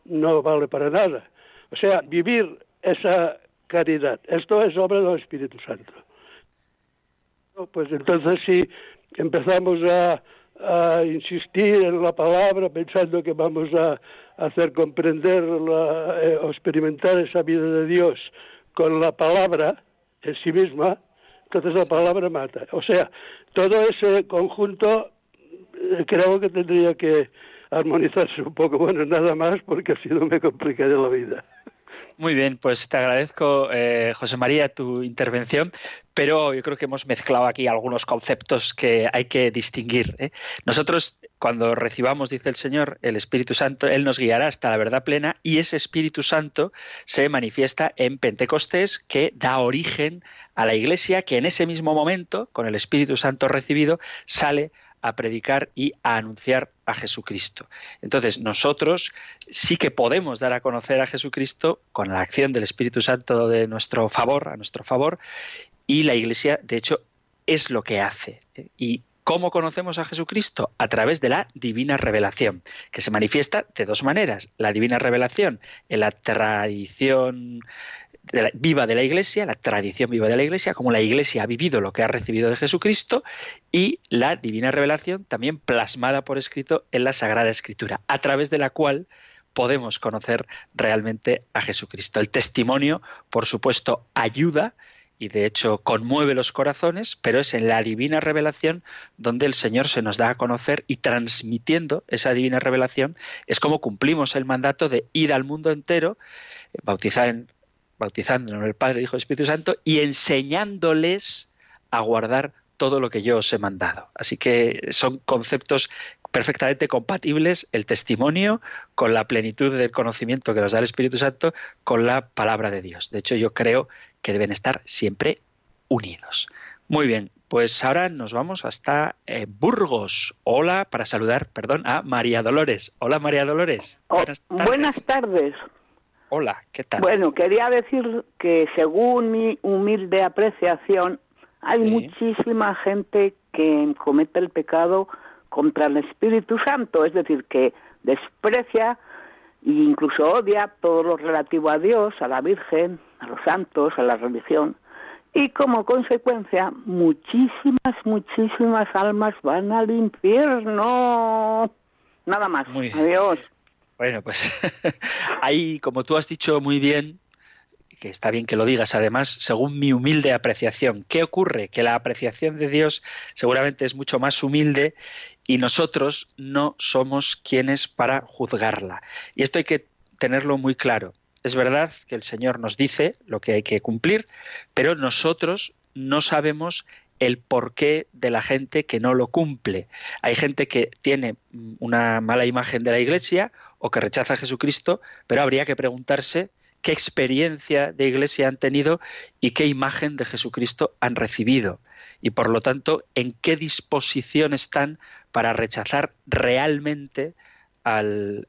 no vale para nada. O sea, vivir esa caridad, esto es obra del Espíritu Santo. Pues entonces si empezamos a, a insistir en la palabra pensando que vamos a hacer comprender la, eh, o experimentar esa vida de Dios con la palabra en sí misma, entonces la palabra mata. O sea, todo ese conjunto eh, creo que tendría que armonizarse un poco. Bueno, nada más porque así no me complicaré la vida. Muy bien, pues te agradezco, eh, José María, tu intervención, pero yo creo que hemos mezclado aquí algunos conceptos que hay que distinguir. ¿eh? Nosotros, cuando recibamos, dice el Señor, el Espíritu Santo, Él nos guiará hasta la verdad plena y ese Espíritu Santo se manifiesta en Pentecostés, que da origen a la Iglesia, que en ese mismo momento, con el Espíritu Santo recibido, sale a predicar y a anunciar a Jesucristo. Entonces, nosotros sí que podemos dar a conocer a Jesucristo con la acción del Espíritu Santo de nuestro favor, a nuestro favor, y la Iglesia, de hecho, es lo que hace. Y ¿Cómo conocemos a Jesucristo? A través de la divina revelación, que se manifiesta de dos maneras. La divina revelación en la tradición viva de la Iglesia, la tradición viva de la Iglesia, como la Iglesia ha vivido lo que ha recibido de Jesucristo, y la divina revelación también plasmada por escrito en la Sagrada Escritura, a través de la cual podemos conocer realmente a Jesucristo. El testimonio, por supuesto, ayuda y de hecho conmueve los corazones, pero es en la divina revelación donde el Señor se nos da a conocer y transmitiendo esa divina revelación es como cumplimos el mandato de ir al mundo entero, bautizar en bautizándonos en el Padre, Hijo y Espíritu Santo, y enseñándoles a guardar todo lo que yo os he mandado. Así que son conceptos perfectamente compatibles el testimonio con la plenitud del conocimiento que nos da el Espíritu Santo con la palabra de Dios. De hecho, yo creo que deben estar siempre unidos. Muy bien, pues ahora nos vamos hasta eh, Burgos. Hola, para saludar, perdón, a María Dolores. Hola, María Dolores. Oh, buenas tardes. Hola, ¿qué tal? Bueno, quería decir que según mi humilde apreciación, hay muchísima gente que comete el pecado contra el Espíritu Santo, es decir, que desprecia e incluso odia todo lo relativo a Dios, a la Virgen, a los santos, a la religión. Y como consecuencia, muchísimas, muchísimas almas van al infierno. Nada más. Adiós. Bueno, pues <laughs> ahí, como tú has dicho muy bien, que está bien que lo digas, además, según mi humilde apreciación, ¿qué ocurre? Que la apreciación de Dios seguramente es mucho más humilde y nosotros no somos quienes para juzgarla. Y esto hay que tenerlo muy claro. Es verdad que el Señor nos dice lo que hay que cumplir, pero nosotros no sabemos el porqué de la gente que no lo cumple. Hay gente que tiene una mala imagen de la Iglesia o que rechaza a Jesucristo, pero habría que preguntarse qué experiencia de Iglesia han tenido y qué imagen de Jesucristo han recibido. Y por lo tanto, en qué disposición están para rechazar realmente al,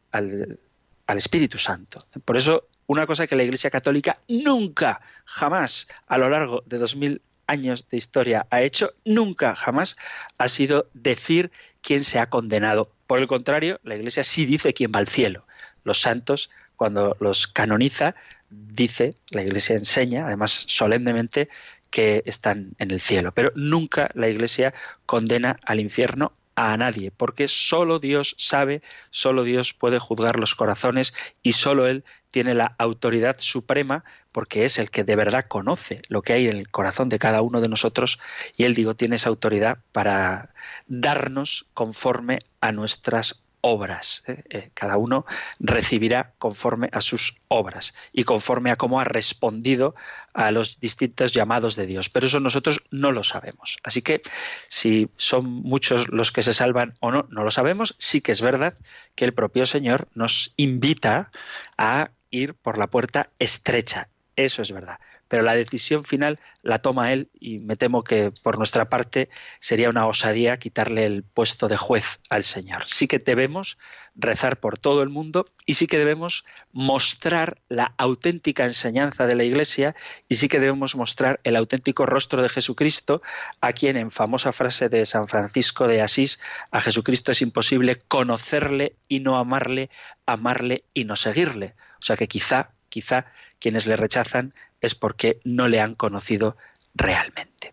Espíritu Santo. Por eso, una cosa que la Iglesia Católica nunca, jamás, a lo largo de dos mil años de historia ha hecho, nunca jamás ha sido decir quién se ha condenado. Por el contrario, la Iglesia sí dice quién va al cielo. Los santos, cuando los canoniza, dice, la Iglesia enseña, además solemnemente, que están en el cielo. Pero nunca la Iglesia condena al infierno a nadie, porque solo Dios sabe, solo Dios puede juzgar los corazones y solo Él tiene la autoridad suprema porque es el que de verdad conoce lo que hay en el corazón de cada uno de nosotros y Él, digo, tiene esa autoridad para darnos conforme a nuestras obras. ¿eh? Eh, cada uno recibirá conforme a sus obras y conforme a cómo ha respondido a los distintos llamados de Dios. Pero eso nosotros no lo sabemos. Así que si son muchos los que se salvan o no, no lo sabemos. Sí que es verdad que el propio Señor nos invita a ir por la puerta estrecha. Eso es verdad. Pero la decisión final la toma él y me temo que por nuestra parte sería una osadía quitarle el puesto de juez al Señor. Sí que debemos rezar por todo el mundo y sí que debemos mostrar la auténtica enseñanza de la Iglesia y sí que debemos mostrar el auténtico rostro de Jesucristo, a quien en famosa frase de San Francisco de Asís, a Jesucristo es imposible conocerle y no amarle, amarle y no seguirle. O sea que quizá, quizá quienes le rechazan es porque no le han conocido realmente.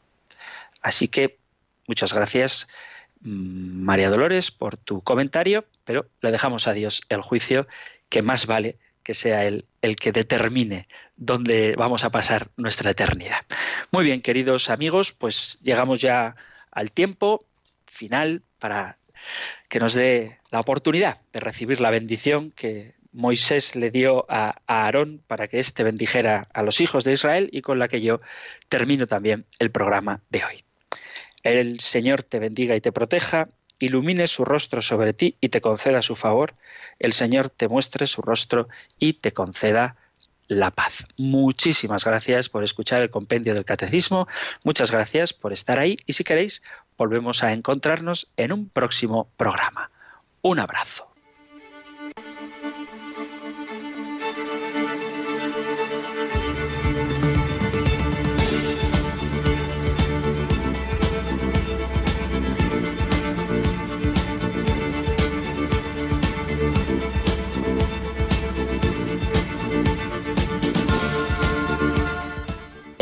Así que muchas gracias mm, María Dolores por tu comentario, pero le dejamos a Dios el juicio que más vale que sea Él el que determine dónde vamos a pasar nuestra eternidad. Muy bien, queridos amigos, pues llegamos ya al tiempo final para que nos dé la oportunidad de recibir la bendición que Moisés le dio a, Aarón para que éste bendijera a los hijos de Israel y con la que yo termino también el programa de hoy. El Señor te bendiga y te proteja, ilumine su rostro sobre ti y te conceda su favor, el Señor te muestre su rostro y te conceda la paz. Muchísimas gracias por escuchar el compendio del catecismo, muchas gracias por estar ahí y si queréis volvemos a encontrarnos en un próximo programa. Un abrazo.